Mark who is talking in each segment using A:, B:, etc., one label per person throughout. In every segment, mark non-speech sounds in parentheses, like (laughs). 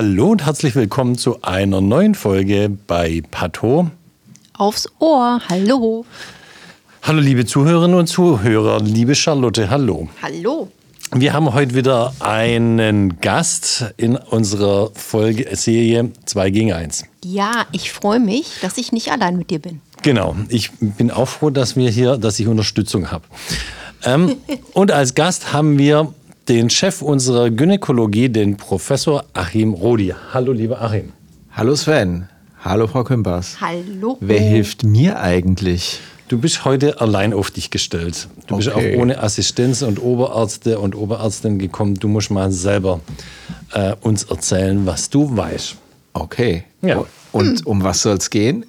A: Hallo und herzlich willkommen zu einer neuen Folge bei Pato.
B: Aufs Ohr, hallo.
A: Hallo liebe Zuhörerinnen und Zuhörer, liebe Charlotte, hallo.
B: Hallo.
A: Wir haben heute wieder einen Gast in unserer Folge Serie 2 gegen 1.
B: Ja, ich freue mich, dass ich nicht allein mit dir bin.
A: Genau, ich bin auch froh, dass wir hier, dass ich Unterstützung habe. Ähm, (laughs) und als Gast haben wir den Chef unserer Gynäkologie, den Professor Achim Rodi. Hallo, lieber Achim.
C: Hallo Sven. Hallo Frau Kümpers.
B: Hallo.
C: Wer hilft mir eigentlich?
A: Du bist heute allein auf dich gestellt. Du bist
C: Okay.
A: auch ohne Assistenz und Oberärzte und Oberärztin gekommen. Du musst mal selber äh, uns erzählen, was du weißt.
C: Okay.
A: Ja.
C: Und um was soll es gehen?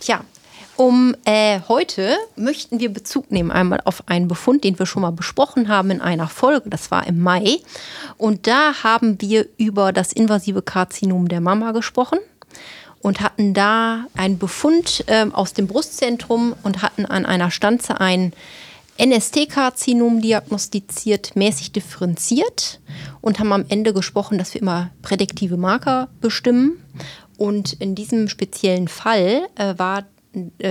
B: Tja, um äh, heute möchten wir Bezug nehmen einmal auf einen Befund, den wir schon mal besprochen haben in einer Folge. Das war im Mai. Und da haben wir über das invasive Karzinom der Mama gesprochen und hatten da einen Befund ähm, aus dem Brustzentrum und hatten an einer Stanze ein NST-Karzinom diagnostiziert, mäßig differenziert und haben am Ende gesprochen, dass wir immer prädiktive Marker bestimmen. Und in diesem speziellen Fall äh, war, äh,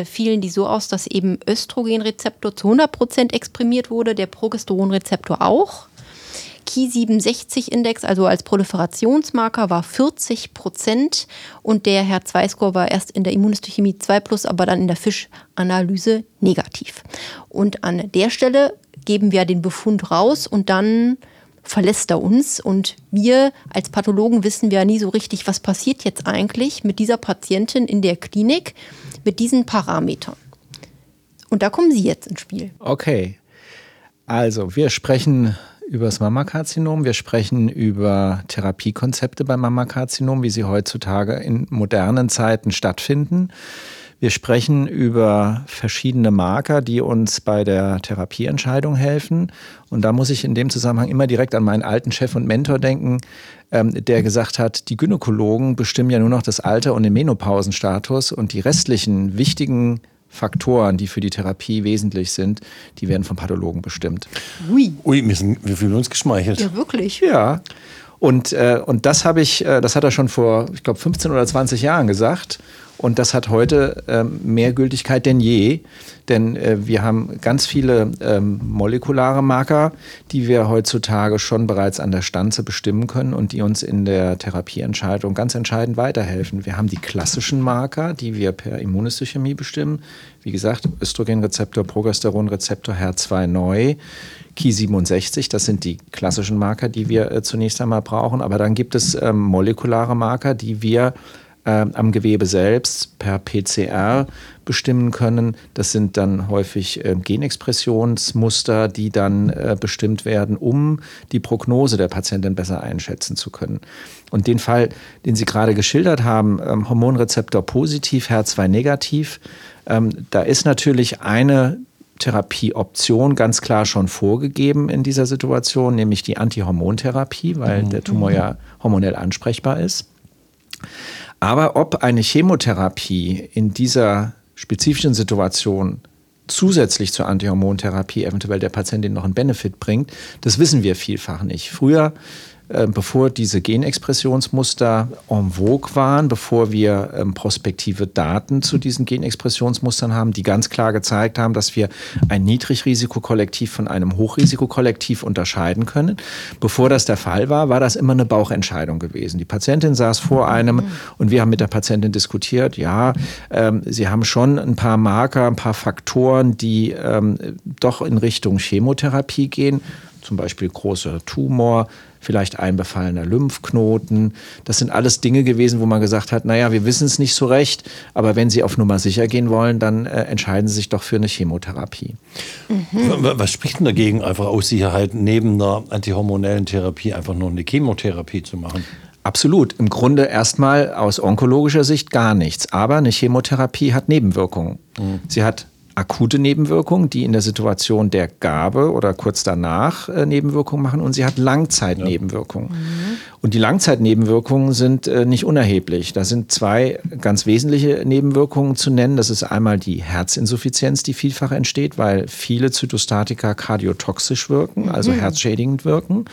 B: fielen die so aus, dass eben Östrogenrezeptor zu 100% exprimiert wurde, der Progesteronrezeptor auch. Ki67-Index, also als Proliferationsmarker, war 40 Prozent und der Herz-2-Score war erst in der Immunhistochemie 2 plus, aber dann in der Fischanalyse negativ. Und an der Stelle geben wir den Befund raus und dann verlässt er uns. Und wir als Pathologen wissen ja nie so richtig, was passiert jetzt eigentlich mit dieser Patientin in der Klinik mit diesen Parametern. Und da kommen Sie jetzt ins Spiel.
C: Okay. Also, wir sprechen über das Mammakarzinom, wir sprechen über Therapiekonzepte beim Mammakarzinom, wie sie heutzutage in modernen Zeiten stattfinden. Wir sprechen über verschiedene Marker, die uns bei der Therapieentscheidung helfen. Und da muss ich in dem Zusammenhang immer direkt an meinen alten Chef und Mentor denken, ähm, der gesagt hat, die Gynäkologen bestimmen ja nur noch das Alter und den Menopausenstatus und die restlichen wichtigen Faktoren, die für die Therapie wesentlich sind, die werden vom Pathologen bestimmt.
B: Ui.
A: Ui, wir, sind, wir fühlen uns geschmeichelt.
B: Ja, wirklich.
C: Ja. Und, äh, und das habe ich, äh, das hat er schon vor, ich glaube, 15 oder 20 Jahren gesagt. Und das hat heute ähm, mehr Gültigkeit denn je, denn äh, wir haben ganz viele ähm, molekulare Marker, die wir heutzutage schon bereits an der Stanze bestimmen können und die uns in der Therapieentscheidung ganz entscheidend weiterhelfen. Wir haben die klassischen Marker, die wir per Immunhistochemie bestimmen. Wie gesagt, Östrogenrezeptor, Progesteronrezeptor, HER2 neu. Ki67, das sind die klassischen Marker, die wir äh, zunächst einmal brauchen. Aber dann gibt es ähm, molekulare Marker, die wir ähm, am Gewebe selbst per PCR bestimmen können. Das sind dann häufig äh, Genexpressionsmuster, die dann äh, bestimmt werden, um die Prognose der Patientin besser einschätzen zu können. Und den Fall, den Sie gerade geschildert haben, ähm, Hormonrezeptor positiv, HER2 negativ, ähm, da ist natürlich eine Therapieoption ganz klar schon vorgegeben in dieser Situation, nämlich die Antihormontherapie, weil der Tumor ja hormonell ansprechbar ist. Aber ob eine Chemotherapie in dieser spezifischen Situation zusätzlich zur Antihormontherapie eventuell der Patientin noch einen Benefit bringt, das wissen wir vielfach nicht. Früher, äh, bevor diese Genexpressionsmuster en vogue waren, bevor wir ähm, prospektive Daten zu diesen Genexpressionsmustern haben, die ganz klar gezeigt haben, dass wir ein Niedrigrisikokollektiv von einem Hochrisikokollektiv unterscheiden können. Bevor das der Fall war, war das immer eine Bauchentscheidung gewesen. Die Patientin saß vor einem und wir haben mit der Patientin diskutiert, ja, ähm, sie haben schon ein paar Marker, ein paar Faktoren, die ähm, doch in Richtung Chemotherapie gehen, zum Beispiel großer Tumor, vielleicht ein befallener Lymphknoten. Das sind alles Dinge gewesen, wo man gesagt hat, naja, wir wissen es nicht so recht, aber wenn Sie auf Nummer sicher gehen wollen, dann äh, entscheiden Sie sich doch für eine Chemotherapie.
A: W- Was spricht denn dagegen, einfach aus Sicherheit neben einer antihormonellen Therapie einfach nur eine Chemotherapie zu machen?
C: Absolut. Im Grunde erstmal aus onkologischer Sicht gar nichts. Aber eine Chemotherapie hat Nebenwirkungen. Sie hat akute Nebenwirkungen, die in der Situation der Gabe oder kurz danach äh, Nebenwirkungen machen und sie hat Langzeitnebenwirkungen. Ja. Mhm. Und die Langzeitnebenwirkungen sind äh, nicht unerheblich. Da sind zwei ganz wesentliche Nebenwirkungen zu nennen. Das ist einmal die Herzinsuffizienz, die vielfach entsteht, weil viele Zytostatika kardiotoxisch wirken, also mhm. herzschädigend wirken.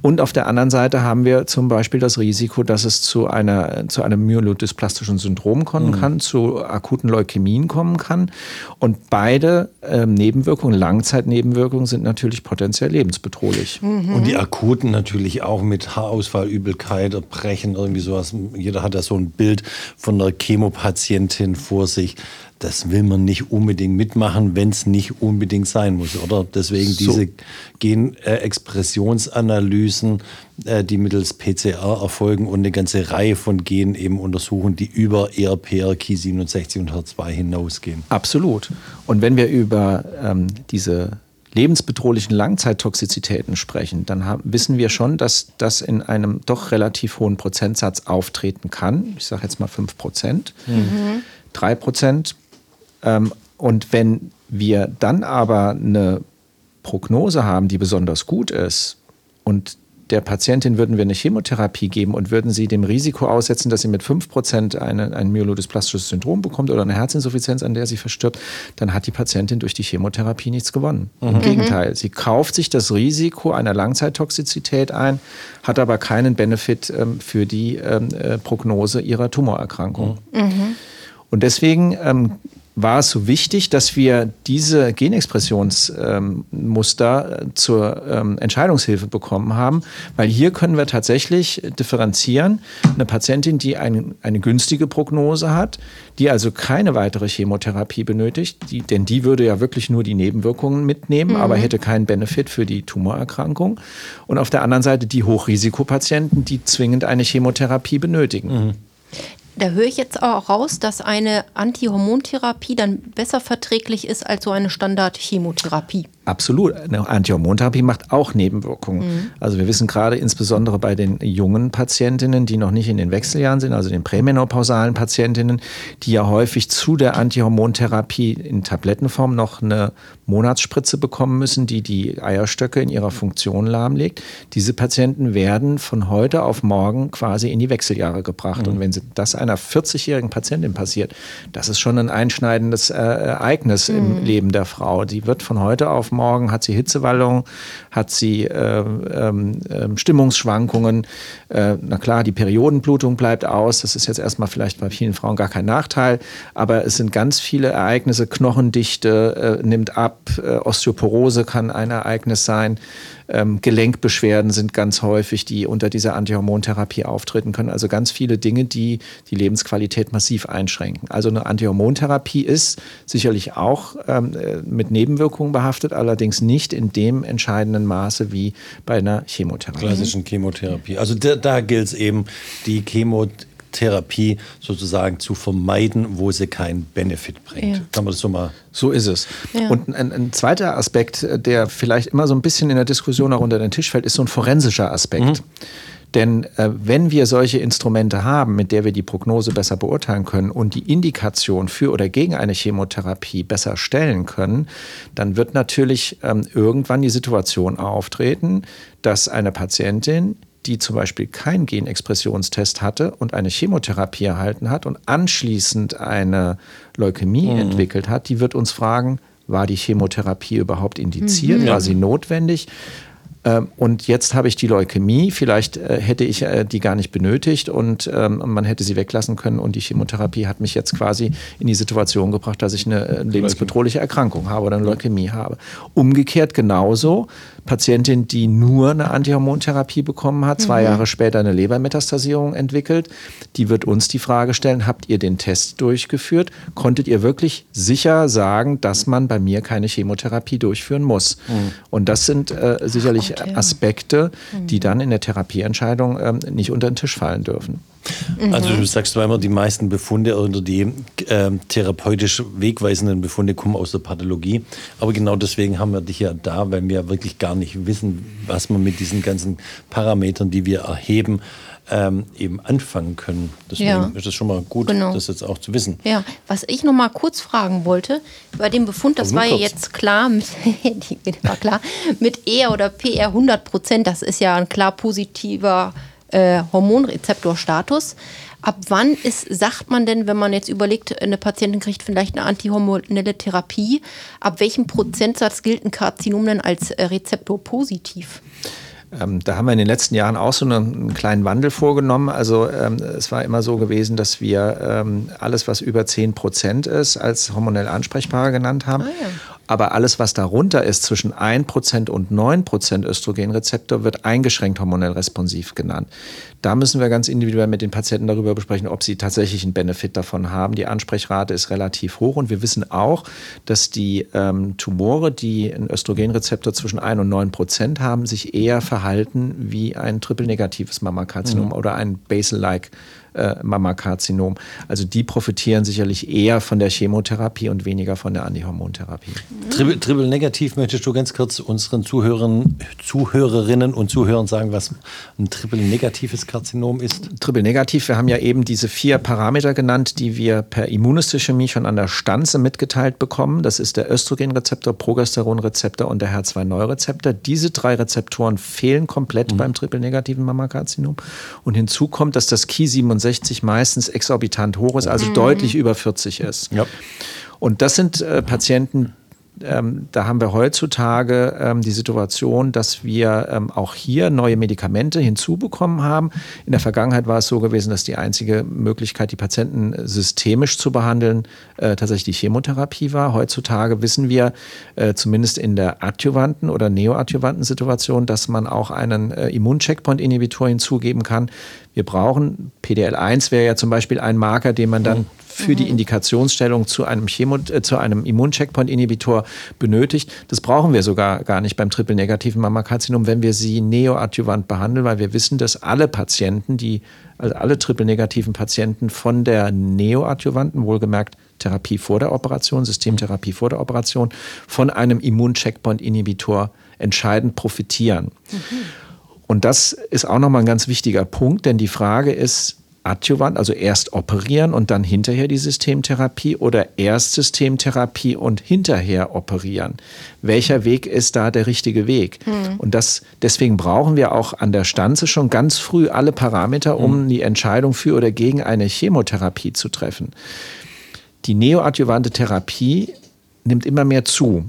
C: Und auf der anderen Seite haben wir zum Beispiel das Risiko, dass es zu, einer, zu einem myelodysplastischen Syndrom kommen mhm. kann, zu akuten Leukämien kommen kann. Und beide ähm, Nebenwirkungen, Langzeitnebenwirkungen, sind natürlich potenziell lebensbedrohlich.
A: Mhm. Und die akuten natürlich auch mit Haarausfall Übelkeit, Erbrechen, irgendwie sowas. Jeder hat ja so ein Bild von einer Chemopatientin vor sich. Das will man nicht unbedingt mitmachen, wenn es nicht unbedingt sein muss, oder? Deswegen so. diese Genexpressionsanalysen, äh, die mittels PCR erfolgen und eine ganze Reihe von Genen eben untersuchen, die über ERP, Ki67 und HER2 hinausgehen.
C: Absolut. Und wenn wir über ähm, diese lebensbedrohlichen Langzeittoxizitäten sprechen, dann haben, wissen wir schon, dass das in einem doch relativ hohen Prozentsatz auftreten kann. Ich sage jetzt mal 5 Prozent, mhm. 3 Prozent. Ähm, und wenn wir dann aber eine Prognose haben, die besonders gut ist und der Patientin würden wir eine Chemotherapie geben und würden sie dem Risiko aussetzen, dass sie mit 5% eine, ein myelodysplastisches Syndrom bekommt oder eine Herzinsuffizienz, an der sie verstirbt, dann hat die Patientin durch die Chemotherapie nichts gewonnen. Mhm. Im Gegenteil, sie kauft sich das Risiko einer Langzeittoxizität ein, hat aber keinen Benefit ähm, für die ähm, äh, Prognose ihrer Tumorerkrankung. Mhm. Und deswegen ähm, war es so wichtig, dass wir diese Genexpressionsmuster ähm, zur ähm, Entscheidungshilfe bekommen haben, weil hier können wir tatsächlich differenzieren. Eine Patientin, die ein, eine günstige Prognose hat, die also keine weitere Chemotherapie benötigt, die, denn die würde ja wirklich nur die Nebenwirkungen mitnehmen, mhm. aber hätte keinen Benefit für die Tumorerkrankung. Und auf der anderen Seite die Hochrisikopatienten, die zwingend eine Chemotherapie benötigen. Mhm.
B: Da höre ich jetzt auch raus, dass eine Antihormontherapie dann besser verträglich ist als so eine Standard-Chemotherapie.
C: Absolut. Eine Antihormontherapie macht auch Nebenwirkungen. Mhm. Also wir wissen gerade insbesondere bei den jungen Patientinnen, die noch nicht in den Wechseljahren sind, also den prämenopausalen Patientinnen, die ja häufig zu der Antihormontherapie in Tablettenform noch eine Monatsspritze bekommen müssen, die die Eierstöcke in ihrer Funktion lahmlegt. Diese Patienten werden von heute auf morgen quasi in die Wechseljahre gebracht. Mhm. Und wenn das einer 40-jährigen Patientin passiert, das ist schon ein einschneidendes äh, Ereignis mhm. im Leben der Frau. Die wird von heute auf morgen, hat sie Hitzewallung, hat sie äh, äh, Stimmungsschwankungen. Äh, na klar, die Periodenblutung bleibt aus. Das ist jetzt erstmal vielleicht bei vielen Frauen gar kein Nachteil. Aber es sind ganz viele Ereignisse. Knochendichte äh, nimmt ab, äh, Osteoporose kann ein Ereignis sein. Ähm, Gelenkbeschwerden sind ganz häufig, die unter dieser Antihormontherapie auftreten können. Also ganz viele Dinge, die die Lebensqualität massiv einschränken. Also eine Antihormontherapie ist sicherlich auch ähm, äh, mit Nebenwirkungen behaftet, allerdings nicht in dem entscheidenden Maße wie bei einer Chemotherapie.
A: Klassischen Chemotherapie. Also da, da gilt es eben, die Chemotherapie Therapie sozusagen zu vermeiden, wo sie keinen Benefit bringt. Ja. Kann man das so mal.
C: So ist es. Ja. Und ein, ein, zweiter Aspekt, der vielleicht immer so ein bisschen in der Diskussion auch unter den Tisch fällt, ist so ein forensischer Aspekt. Mhm. Denn äh, wenn wir solche Instrumente haben, mit der wir die Prognose besser beurteilen können und die Indikation für oder gegen eine Chemotherapie besser stellen können, dann wird natürlich ähm, irgendwann die Situation auftreten, dass eine Patientin die zum Beispiel keinen Genexpressionstest hatte und eine Chemotherapie erhalten hat und anschließend eine Leukämie mhm. entwickelt hat, die wird uns fragen, war die Chemotherapie überhaupt indiziert? Mhm. War sie notwendig? Ähm, und jetzt habe ich die Leukämie. Vielleicht äh, hätte ich äh, die gar nicht benötigt und ähm, man hätte sie weglassen können. Und die Chemotherapie hat mich jetzt quasi in die Situation gebracht, dass ich eine äh, lebensbedrohliche Erkrankung habe oder eine Leukämie habe. Umgekehrt genauso. Patientin, die nur eine Antihormontherapie bekommen hat, zwei mhm. Jahre später eine Lebermetastasierung entwickelt, die wird uns die Frage stellen, habt ihr den Test durchgeführt? Konntet ihr wirklich sicher sagen, dass man bei mir keine Chemotherapie durchführen muss? Mhm. Und das sind äh, sicherlich. Aspekte, die dann in der Therapieentscheidung ähm, nicht unter den Tisch fallen dürfen.
A: Also du sagst zweimal, die meisten Befunde oder die äh, therapeutisch wegweisenden Befunde kommen aus der Pathologie. Aber genau deswegen haben wir dich ja da, weil wir wirklich gar nicht wissen, was man mit diesen ganzen Parametern, die wir erheben, ähm, eben anfangen können. Deswegen
B: Ja.
A: ist es schon mal gut,
B: Genau.
A: das jetzt auch zu wissen.
B: Ja, was ich noch mal kurz fragen wollte, bei dem Befund, das war ja jetzt klar, mit, (laughs) war klar, mit ER oder PR 100 Prozent, das ist ja ein klar positiver äh, Hormonrezeptorstatus. Ab wann ist, sagt man denn, wenn man jetzt überlegt, eine Patientin kriegt vielleicht eine antihormonelle Therapie, ab welchem Prozentsatz gilt ein Karzinom denn als äh, Rezeptor positiv?
C: Ähm, da haben wir in den letzten Jahren auch so einen, einen kleinen Wandel vorgenommen. Also ähm, es war immer so gewesen, dass wir ähm, alles, was über 10 Prozent ist, als hormonell ansprechbar genannt haben.
B: ja.
C: Aber alles, was darunter ist, zwischen 1% und 9% Östrogenrezeptor, wird eingeschränkt hormonell responsiv genannt. Da müssen wir ganz individuell mit den Patienten darüber besprechen, ob sie tatsächlich einen Benefit davon haben. Die Ansprechrate ist relativ hoch und wir wissen auch, dass die ähm, Tumore, die einen Östrogenrezeptor zwischen 1 und 9% haben, sich eher verhalten wie ein triple-negatives Mammakarzinom oder ein Basal-like äh, Mammakarzinom. Also die profitieren sicherlich eher von der Chemotherapie und weniger von der Antihormontherapie.
A: Triple, Triple negativ möchtest du ganz kurz unseren Zuhörern, Zuhörerinnen und Zuhörern sagen, was ein Triple negatives Karzinom ist?
C: Triple negativ, wir haben ja eben diese vier Parameter genannt, die wir per Immunhistochemie schon an der Stanze mitgeteilt bekommen. Das ist der Östrogenrezeptor, Progesteronrezeptor und der HER2-Neurezeptor. Diese drei Rezeptoren fehlen komplett beim triple negativen Mammakarzinom. Und hinzu kommt, dass das Ki67 meistens exorbitant hoch ist, also deutlich über 40 ist.
A: Ja.
C: Und das sind äh, Patienten, ähm, da haben wir heutzutage ähm, die Situation, dass wir ähm, auch hier neue Medikamente hinzubekommen haben. In der Vergangenheit war es so gewesen, dass die einzige Möglichkeit, die Patienten systemisch zu behandeln, äh, tatsächlich die Chemotherapie war. Heutzutage wissen wir, äh, zumindest in der adjuvanten oder neoadjuvanten Situation, dass man auch einen äh, Immuncheckpoint-Inhibitor hinzugeben kann. Wir brauchen, PDL1 wäre ja zum Beispiel ein Marker, den man dann für die Indikationsstellung zu einem, Chemo, äh, zu einem Immuncheckpoint-Inhibitor benötigt. Das brauchen wir sogar gar nicht beim triple-negativen Mammakarzinom, wenn wir sie neoadjuvant behandeln, weil wir wissen, dass alle Patienten, die, also alle triple-negativen Patienten von der neoadjuvanten, wohlgemerkt Therapie vor der Operation, Systemtherapie vor der Operation, von einem Immuncheckpoint-Inhibitor entscheidend profitieren. Und das ist auch nochmal ein ganz wichtiger Punkt, denn die Frage ist, adjuvant, also erst operieren und dann hinterher die Systemtherapie oder erst Systemtherapie und hinterher operieren. Welcher Weg ist da der richtige Weg? Und das, deswegen brauchen wir auch an der Stanze schon ganz früh alle Parameter, um die Entscheidung für oder gegen eine Chemotherapie zu treffen. Die neoadjuvante Therapie nimmt immer mehr zu.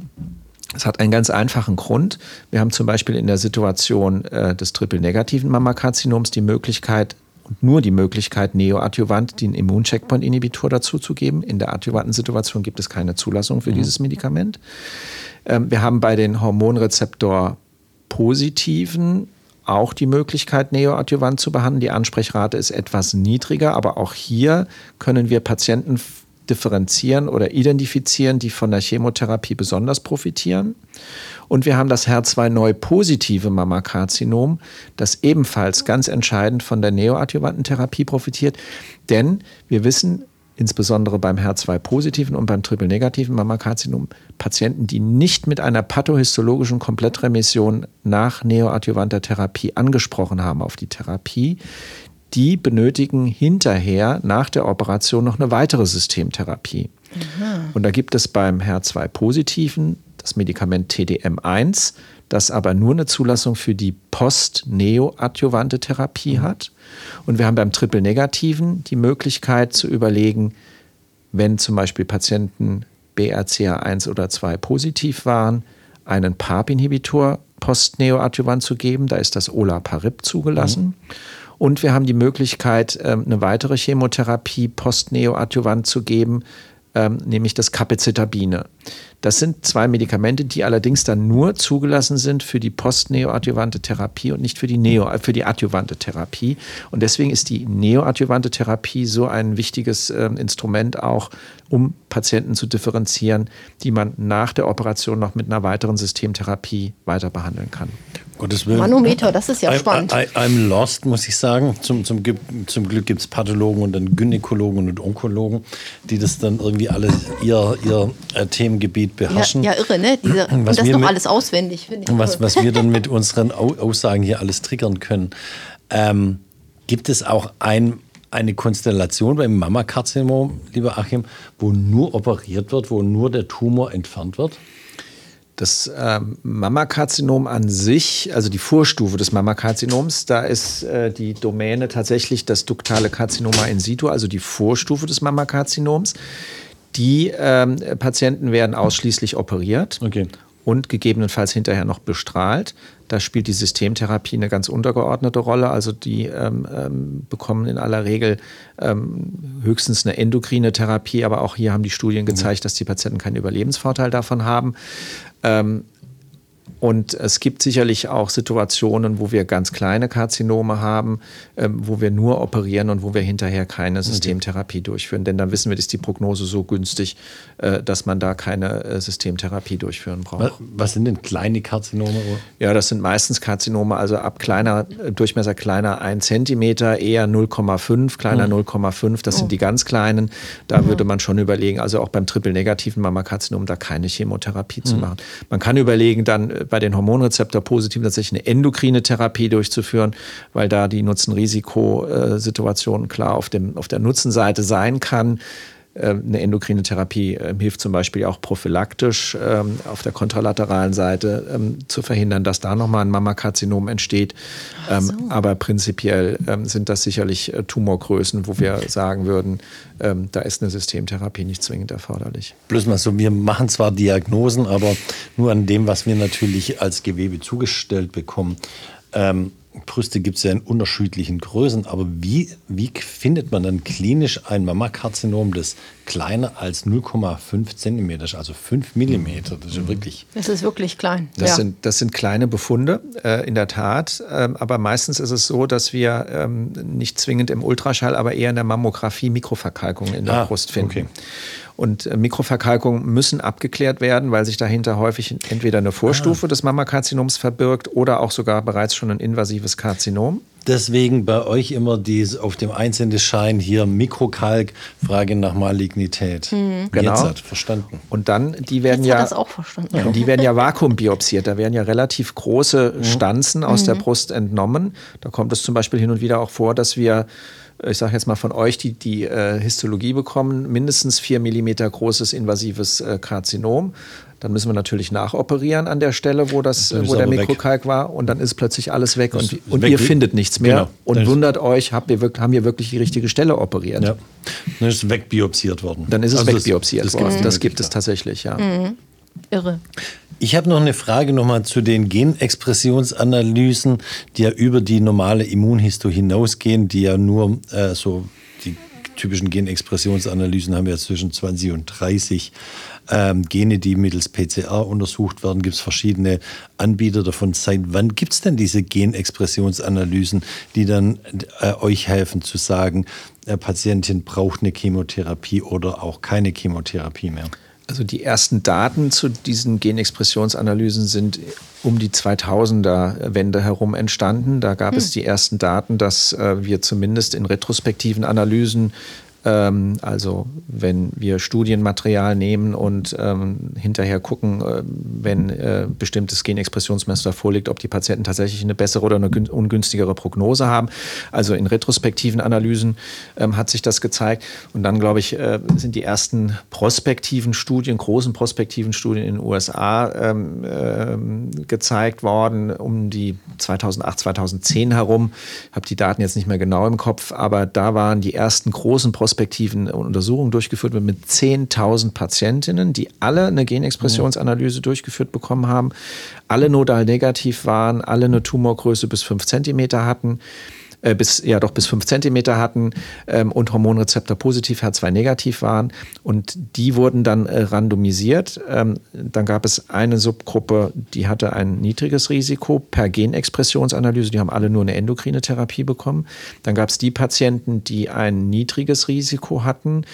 C: Es hat einen ganz einfachen Grund. Wir haben zum Beispiel in der Situation äh, des triple-negativen Mammakarzinoms die Möglichkeit, und nur die Möglichkeit, neoadjuvant den Immuncheckpoint-Inhibitor dazuzugeben. In der adjuvanten Situation gibt es keine Zulassung für dieses Medikament. Ähm, wir haben bei den Hormonrezeptor-positiven auch die Möglichkeit, neoadjuvant zu behandeln. Die Ansprechrate ist etwas niedriger, aber auch hier können wir Patienten differenzieren oder identifizieren, die von der Chemotherapie besonders profitieren. Und wir haben das HER2-neu-positive Mammakarzinom, das ebenfalls ganz entscheidend von der neoadjuvanten Therapie profitiert. Denn wir wissen, insbesondere beim HER2-positiven und beim triple-negativen Mammakarzinom, Patienten, die nicht mit einer pathohistologischen Komplettremission nach neoadjuvanter Therapie angesprochen haben auf die Therapie, die benötigen hinterher nach der Operation noch eine weitere Systemtherapie. Und da gibt es beim HER2-positiven das Medikament TDM1, das aber nur eine Zulassung für die post-neoadjuvante Therapie hat. Und wir haben beim Triple-Negativen die Möglichkeit zu überlegen, wenn zum Beispiel Patienten BRCA1 oder 2 positiv waren, einen PARP-Inhibitor post-neoadjuvant zu geben. Da ist das Olaparib zugelassen. Und wir haben die Möglichkeit, ähm, eine weitere Chemotherapie post-neoadjuvant zu geben, ähm, nämlich das Capecitabine. Das sind zwei Medikamente, die allerdings dann nur zugelassen sind für die postneoadjuvante Therapie und nicht für die, Neo, äh, für die adjuvante Therapie. Und deswegen ist die neoadjuvante Therapie so ein wichtiges ähm, Instrument auch, um Patienten zu differenzieren, die man nach der Operation noch mit einer weiteren Systemtherapie weiter behandeln kann.
A: Gottes Willen.
B: Manometer, das ist ja
A: I'm,
B: spannend.
A: I, I'm lost, muss ich sagen. Zum, zum, zum Glück gibt es Pathologen und dann Gynäkologen und Onkologen, die das dann irgendwie alle ihr, ihr äh, Themengebiet
B: Ja,
A: beherrschen.
B: ja, irre, ne? Diese, und das noch
A: mit-
B: alles auswendig, finde ich.
A: was, was wir dann (laughs) mit unseren Au Aussagen hier alles triggern können. Ähm, Gibt es auch ein, eine Konstellation beim Mammakarzinom, lieber Achim, wo nur operiert wird, wo nur der Tumor entfernt wird?
C: Das ähm, Mammakarzinom an sich, also die Vorstufe des Mammakarzinoms, da ist äh, die Domäne tatsächlich das duktale Karzinoma in situ, also die Vorstufe des Mammakarzinoms. Die ähm, Patienten werden ausschließlich operiert.
A: Okay
C: und gegebenenfalls hinterher noch bestrahlt. Da spielt die Systemtherapie eine ganz untergeordnete Rolle. Also die ähm, ähm, bekommen in aller Regel ähm, höchstens eine endokrine Therapie, aber auch hier haben die Studien gezeigt, mhm. dass die Patienten keinen Überlebensvorteil davon haben. Und es gibt sicherlich auch Situationen, wo wir ganz kleine Karzinome haben, ähm, wo wir nur operieren und wo wir hinterher keine Systemtherapie durchführen. Denn dann wissen wir, ist die Prognose so günstig, äh, dass man da keine äh, Systemtherapie durchführen braucht.
A: Was sind denn kleine Karzinome?
C: Ja, das sind meistens Karzinome, also ab kleiner äh, Durchmesser kleiner 1 cm, eher 0,5, kleiner mhm. 0,5. Das oh. sind die ganz kleinen. Da mhm. würde man schon überlegen, also auch beim triple-negativen Mammakarzinom, da keine Chemotherapie mhm. zu machen. Man kann überlegen, dann äh, bei den Hormonrezeptor-Positiven tatsächlich eine endokrine Therapie durchzuführen, weil da die Nutzen-Risiko-Situation klar auf, dem, auf der Nutzenseite sein kann. Ähm, eine endokrine Therapie ähm, hilft zum Beispiel auch prophylaktisch ähm, auf der kontralateralen Seite zu verhindern, dass da nochmal ein Mammakarzinom entsteht. So. Aber prinzipiell sind das sicherlich äh, Tumorgrößen, wo wir sagen würden, da ist eine Systemtherapie nicht zwingend erforderlich.
A: Bloß mal so, wir machen zwar Diagnosen, aber nur an dem, was wir natürlich als Gewebe zugestellt bekommen. Brüste gibt es ja in unterschiedlichen Größen, aber wie, wie findet man dann klinisch ein Mammakarzinom, das kleiner als 0,5 Zentimeter ist, also 5 Millimeter? Das ist ja wirklich.
B: Das ist wirklich klein.
C: Das, ja. sind, das sind kleine Befunde, äh, in der Tat. Ähm, aber meistens ist es so, dass wir ähm, nicht zwingend im Ultraschall, aber eher in der Mammographie Mikroverkalkungen in der ah, Brust finden. Okay. Und äh, Mikroverkalkungen müssen abgeklärt werden, weil sich dahinter häufig entweder eine Vorstufe ah. des Mammakarzinoms verbirgt oder auch sogar bereits schon ein invasives Karzinom.
A: Deswegen bei euch immer dies auf dem Einsendeschein hier Mikrokalk, Frage nach Malignität. Mhm.
C: Genau. Jetzt
A: hat verstanden.
C: Und dann, die werden
B: Jetzt
C: ja.
B: das auch verstanden.
C: Ja. Die werden ja vakuumbiopsiert. Da werden ja relativ große mhm. Stanzen aus mhm. der Brust entnommen. Da kommt es zum Beispiel hin und wieder auch vor, dass wir ich sage jetzt mal von euch, die die äh, Histologie bekommen, mindestens vier Millimeter großes invasives äh, Karzinom. Dann müssen wir natürlich nachoperieren an der Stelle, wo, das, wo der Mikrokalk weg. war. Und dann ist plötzlich alles weg und, und weg. ihr findet nichts mehr genau. und wundert euch, habt ihr wirklich, haben wir wirklich die richtige Stelle operiert. Ja.
A: Dann ist es wegbiopsiert worden.
C: Dann ist es also wegbiopsiert das, das worden. Das gibt es tatsächlich, ja. Mhm.
B: Irre.
A: Ich habe noch eine Frage nochmal zu den Genexpressionsanalysen, die ja über die normale Immunhisto hinausgehen, die ja nur äh, so die typischen Genexpressionsanalysen haben wir ja zwischen 20 und 30 ähm, Gene, die mittels PCR untersucht werden. Gibt es verschiedene Anbieter davon. Seit wann gibt es denn diese Genexpressionsanalysen, die dann äh, euch helfen zu sagen, der Patientin braucht eine Chemotherapie oder auch keine Chemotherapie mehr?
C: Also die ersten Daten zu diesen Genexpressionsanalysen sind um die 2000er Wende herum entstanden. Da gab hm. es die ersten Daten, dass äh, wir zumindest in retrospektiven Analysen ähm, also wenn wir Studienmaterial nehmen und ähm, hinterher gucken, äh, wenn äh, bestimmtes Genexpressionsmuster vorliegt, ob die Patienten tatsächlich eine bessere oder eine ungünstigere Prognose haben. Also in retrospektiven Analysen ähm, hat sich das gezeigt. Und dann, glaube ich, äh, sind die ersten prospektiven Studien, großen prospektiven Studien in den USA ähm, ähm, gezeigt worden, um die 2008, 2010 herum. Ich habe die Daten jetzt nicht mehr genau im Kopf, aber da waren die ersten großen prospektiven retrospektiven Untersuchungen durchgeführt wird mit 10.000 Patientinnen, die alle eine Genexpressionsanalyse durchgeführt bekommen haben, alle nodal negativ waren, alle eine Tumorgröße bis 5 cm hatten äh, bis, ja doch bis 5 cm hatten ähm, und Hormonrezeptor positiv, HER2 negativ waren. Und die wurden dann äh, randomisiert. Ähm, dann gab es eine Subgruppe, die hatte ein niedriges Risiko per Genexpressionsanalyse. Die haben alle nur eine endokrine Therapie bekommen. Dann gab es die Patienten, die ein niedriges Risiko hatten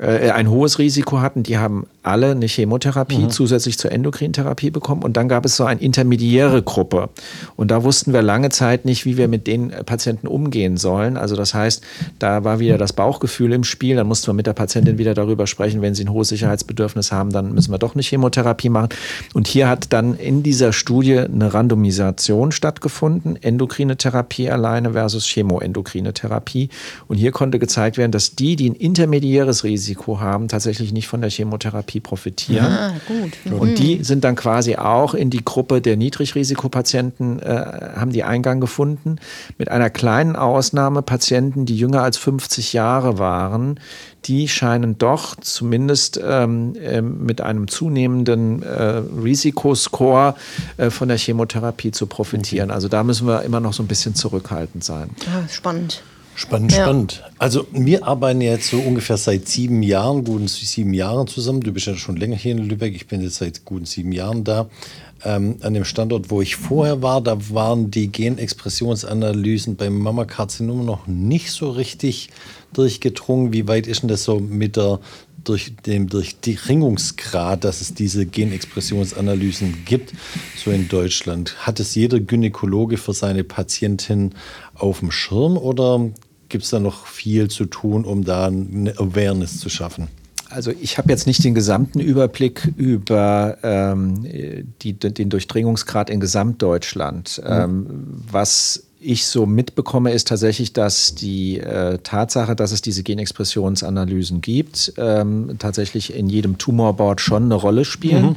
C: äh, ein hohes Risiko hatten, die haben alle eine Chemotherapie mhm. zusätzlich zur Endokrintherapie bekommen. Und dann gab es so eine intermediäre Gruppe. Und da wussten wir lange Zeit nicht, wie wir mit den Patienten umgehen sollen. Also das heißt, da war wieder das Bauchgefühl im Spiel. Dann mussten wir mit der Patientin wieder darüber sprechen, wenn sie ein hohes Sicherheitsbedürfnis haben, dann müssen wir doch eine Chemotherapie machen. Und hier hat dann in dieser Studie eine Randomisation stattgefunden. Endokrine Therapie alleine versus chemoendokrine Therapie. Und hier konnte gezeigt werden, dass die, die ein intermediäres Risiko haben, tatsächlich nicht von der Chemotherapie Therapie profitieren. Ah, gut. Mhm. Und die sind dann quasi auch in die Gruppe der Niedrigrisikopatienten, äh, haben die Eingang gefunden. Mit einer kleinen Ausnahme Patienten, die jünger als 50 Jahre waren, die scheinen doch zumindest ähm, äh, mit einem zunehmenden äh, Risikoscore äh, von der Chemotherapie zu profitieren. Also da müssen wir immer noch so ein bisschen zurückhaltend sein.
B: Ja, spannend.
A: Spannend, ja. spannend. Also wir arbeiten jetzt so ungefähr seit sieben Jahren, guten sieben Jahren zusammen. Du bist ja schon länger hier in Lübeck. Ich bin jetzt seit guten sieben Jahren da. Ähm, an dem Standort, wo ich vorher war, da waren die Genexpressionsanalysen beim Mammakarzinom noch nicht so richtig durchgedrungen. Wie weit ist denn das so mit der durch dem Durchdringungsgrad, dass es diese Genexpressionsanalysen gibt, so in Deutschland. Hat es jeder Gynäkologe für seine Patientin auf dem Schirm oder gibt es da noch viel zu tun, um da eine Awareness zu schaffen?
C: Also ich habe jetzt nicht den gesamten Überblick über ähm, die, den Durchdringungsgrad in Gesamtdeutschland. Mhm. Ähm, was ich so mitbekomme, ist tatsächlich, dass die äh, Tatsache, dass es diese Genexpressionsanalysen gibt, ähm, tatsächlich in jedem Tumorboard schon eine Rolle spielen. Mhm.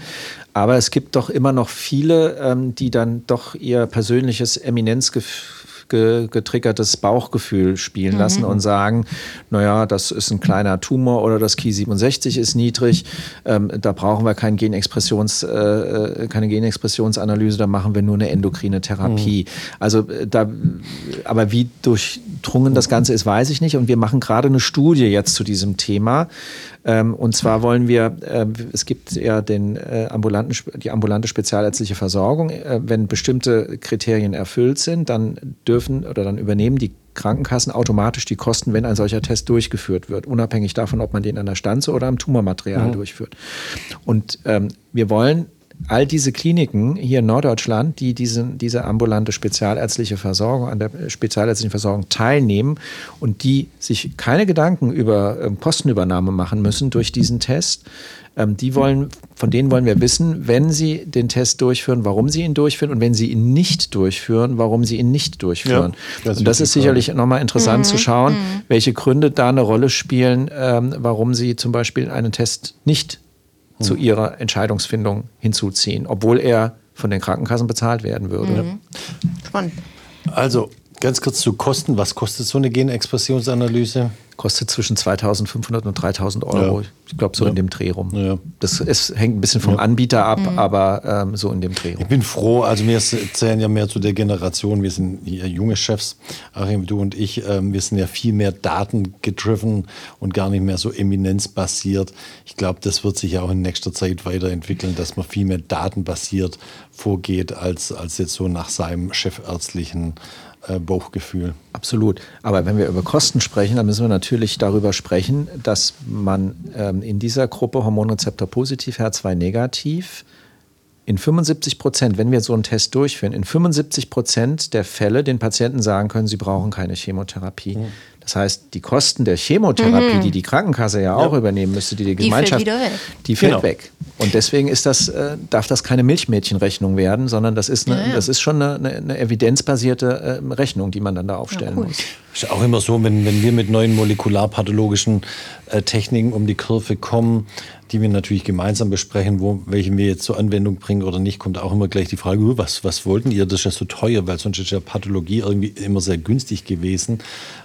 C: Aber es gibt doch immer noch viele, ähm, die dann doch ihr persönliches Eminenzgefühl getriggertes Bauchgefühl spielen lassen mhm. und sagen, naja, das ist ein kleiner Tumor oder das Ki67 ist niedrig, ähm, da brauchen wir kein Genexpressions, äh, äh, keine Genexpressionsanalyse, da machen wir nur eine endokrine Therapie. Mhm. Also äh, da, aber wie durchdrungen das Ganze ist, weiß ich nicht. Und wir machen gerade eine Studie jetzt zu diesem Thema. Ähm, und zwar wollen wir, äh, es gibt ja den, äh, ambulanten, die ambulante spezialärztliche Versorgung. Äh, wenn bestimmte Kriterien erfüllt sind, dann dürfen oder dann übernehmen die Krankenkassen automatisch die Kosten, wenn ein solcher Test durchgeführt wird, unabhängig davon, ob man den an der Stanze oder am Tumormaterial mhm. durchführt. Und ähm, wir wollen all diese Kliniken hier in Norddeutschland, die diesen, diese ambulante spezialärztliche Versorgung, an der spezialärztlichen Versorgung teilnehmen und die sich keine Gedanken über ähm, Kostenübernahme machen müssen durch diesen Test, ähm, die wollen, von denen wollen wir wissen, wenn sie den Test durchführen, warum sie ihn durchführen und wenn sie ihn nicht durchführen, warum sie ihn nicht durchführen. Ja, das und das ist sicherlich nochmal interessant mhm. zu schauen, mhm. welche Gründe da eine Rolle spielen, ähm, warum sie zum Beispiel einen Test nicht zu ihrer Entscheidungsfindung hinzuziehen, obwohl er von den Krankenkassen bezahlt werden würde. Mhm.
A: Spannend. Also ganz kurz zu Kosten. Was kostet so eine Genexpressionsanalyse?
C: Kostet zwischen 2500 und 3000 Euro. Ja. Ich glaube, so ja. in dem Dreh rum. Ja. Das ist, hängt ein bisschen vom Anbieter ab, mhm. aber ähm, so in dem Dreh rum.
A: Ich bin froh, also wir zählen ja mehr zu der Generation, wir sind hier junge Chefs, Achim, du und ich, ähm, wir sind ja viel mehr datengedriven und gar nicht mehr so eminenzbasiert. Ich glaube, das wird sich ja auch in nächster Zeit weiterentwickeln, dass man viel mehr datenbasiert vorgeht, als, als jetzt so nach seinem chefärztlichen äh, Bauchgefühl.
C: Absolut. Aber wenn wir über Kosten sprechen, dann müssen wir natürlich darüber sprechen, dass man ähm, in dieser Gruppe Hormonrezeptor positiv, HER2 negativ in 75 Prozent, wenn wir so einen Test durchführen, in 75 Prozent der Fälle den Patienten sagen können, sie brauchen keine Chemotherapie. Mhm. Das heißt, die Kosten der Chemotherapie, mhm. die die Krankenkasse ja, ja, auch übernehmen müsste, die die Gemeinschaft, die fällt, die fällt genau. weg. Und deswegen ist das, äh, darf das keine Milchmädchenrechnung werden, sondern das ist, eine, ja, ja. Das ist schon eine, eine evidenzbasierte äh, Rechnung, die man dann da aufstellen cool. muss.
A: Ist auch immer so, wenn, wenn wir mit neuen molekularpathologischen äh, Techniken um die Kurve kommen, die wir natürlich gemeinsam besprechen, wo, welche wir jetzt zur Anwendung bringen oder nicht, kommt auch immer gleich die Frage, was, was wollten ihr? Das ist ja so teuer, weil sonst ist ja Pathologie irgendwie immer sehr günstig gewesen.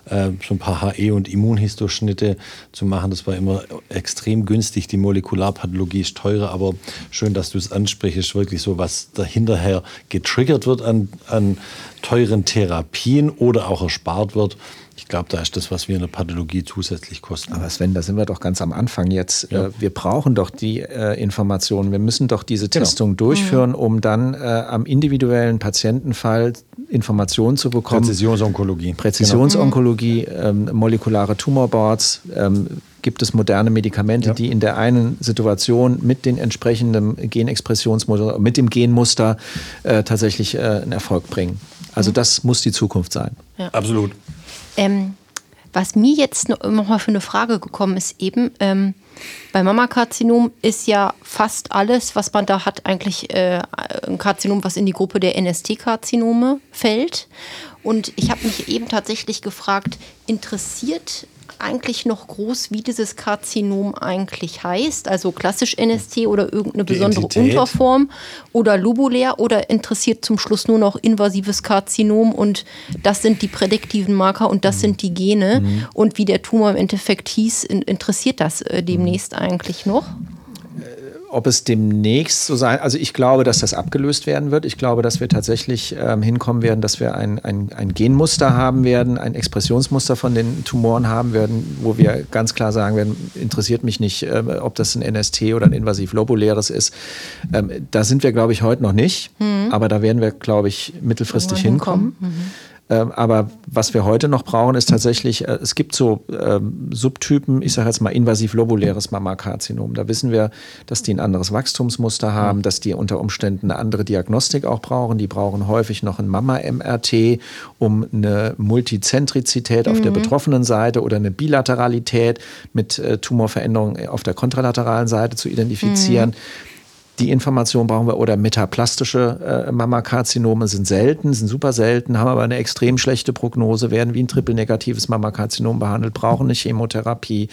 A: Äh, so ein paar HE- und Immunhistoschnitte zu machen, das war immer extrem günstig. Die Molekularpathologie ist teurer, aber schön, dass du es ansprichst, wirklich so, was dahinterher getriggert wird an, an teuren Therapien oder auch erspart wird Ich glaube, da ist das, was wir in der Pathologie zusätzlich kosten.
C: Aber Sven, da sind wir doch ganz am Anfang jetzt. Ja. Äh, wir brauchen doch die äh, Informationen. Wir müssen doch diese genau. Testung durchführen, um dann äh, am individuellen Patientenfall Informationen zu bekommen.
A: Präzisionsonkologie.
C: Präzisionsonkologie, genau. ähm, molekulare Tumorboards. Ähm, gibt es moderne Medikamente, ja. die in der einen Situation mit den entsprechenden Genexpressionsmuster, mit dem Genmuster äh, tatsächlich äh, einen Erfolg bringen. Also das muss die Zukunft sein.
A: Ja. Absolut.
B: Ähm, was mir jetzt noch, noch, mal für eine Frage gekommen ist, eben ähm, bei Mammakarzinom ist ja fast alles, was man da hat, eigentlich äh, ein Karzinom, was in die Gruppe der NST-Karzinome fällt. Und ich habe mich eben tatsächlich gefragt, interessiert eigentlich noch groß, wie dieses Karzinom eigentlich heißt? Also klassisch NST oder irgendeine Die besondere Entität. Unterform oder lobulär oder interessiert zum Schluss nur noch invasives Karzinom und das sind die prädiktiven Marker und das mhm. sind die Gene mhm. und wie der Tumor im Endeffekt hieß, interessiert das äh, demnächst eigentlich noch?
C: Ob es demnächst so sein, also ich glaube, dass das abgelöst werden wird. Ich glaube, dass wir tatsächlich ähm, hinkommen werden, dass wir ein, ein, ein Genmuster haben werden, ein Expressionsmuster von den Tumoren haben werden, wo wir ganz klar sagen werden, interessiert mich nicht, äh, ob das ein NST oder ein invasiv-lobuläres ist. Ähm, da sind wir, glaube ich, heute noch nicht, mhm. aber da werden wir, glaube ich, mittelfristig hinkommen. Mhm. Ähm, aber was wir heute noch brauchen, ist tatsächlich, äh, es gibt so ähm, Subtypen, ich sage jetzt mal invasiv-lobuläres Mammakarzinom. Da wissen wir, dass die ein anderes Wachstumsmuster haben, dass die unter Umständen eine andere Diagnostik auch brauchen. Die brauchen häufig noch ein Mama-MRT, um eine Multizentrizität mhm. auf der mhm. betroffenen Seite oder eine Bilateralität mit äh, Tumorveränderungen auf der kontralateralen Seite zu identifizieren. Mhm. Die Information brauchen wir oder metaplastische äh, Mammakarzinome sind selten, sind super selten, haben aber eine extrem schlechte Prognose, werden wie ein triple-negatives Mammakarzinom behandelt, brauchen eine Chemotherapie.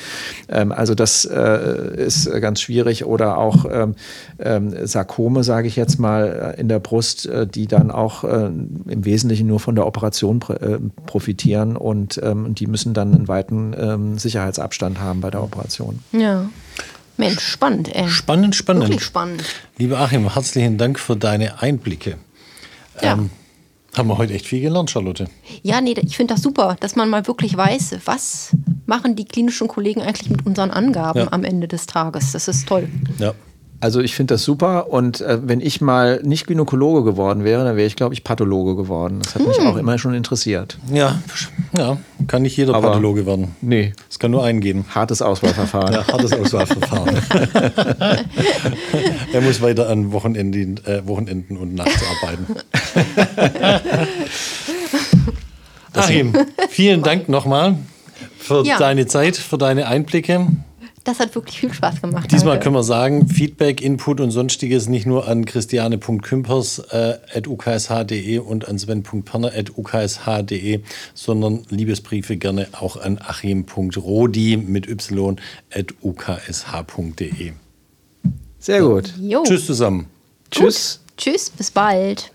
C: Ähm, also das äh, ist ganz schwierig oder auch ähm, ähm, Sarkome, sage ich jetzt mal, äh, in der Brust, äh, die dann auch äh, im Wesentlichen nur von der Operation pr äh, profitieren und ähm, die müssen dann einen weiten ähm, Sicherheitsabstand haben bei der Operation.
B: Ja. Mensch, spannend, ey.
A: Spannend, spannend.
B: Wirklich spannend.
A: Lieber Achim, herzlichen Dank für deine Einblicke. Ja. Ähm, haben wir heute echt viel gelernt, Charlotte.
B: Ja, nee, ich finde das super, dass man mal wirklich weiß, was machen die klinischen Kollegen eigentlich mit unseren Angaben ja. am Ende des Tages. Das ist toll.
A: Ja.
C: Also ich finde das super und äh, wenn ich mal nicht Gynäkologe geworden wäre, dann wäre ich, glaube ich, Pathologe geworden. Das hat hm. mich auch immer schon interessiert.
A: Ja, ja, kann nicht jeder Aber Pathologe werden.
C: Nee.
A: Es kann nur einen geben.
C: Hartes Auswahlverfahren.
A: ja, hartes Auswahlverfahren. (laughs) er muss weiter an Wochenenden, äh, Wochenenden und nachts arbeiten. Achim, vielen Dank nochmal für ja. deine Zeit, für deine Einblicke
B: das hat wirklich viel Spaß gemacht.
A: Diesmal heute. können wir sagen, Feedback, Input und sonstiges nicht nur an christiane.kümpers.uksh.de äh, und an sven.perner.uksh.de, sondern Liebesbriefe gerne auch an achim.rodi mit y.uksh.de.
C: Sehr gut.
A: Jo. Tschüss zusammen.
B: Tschüss. Gut. Tschüss, bis bald.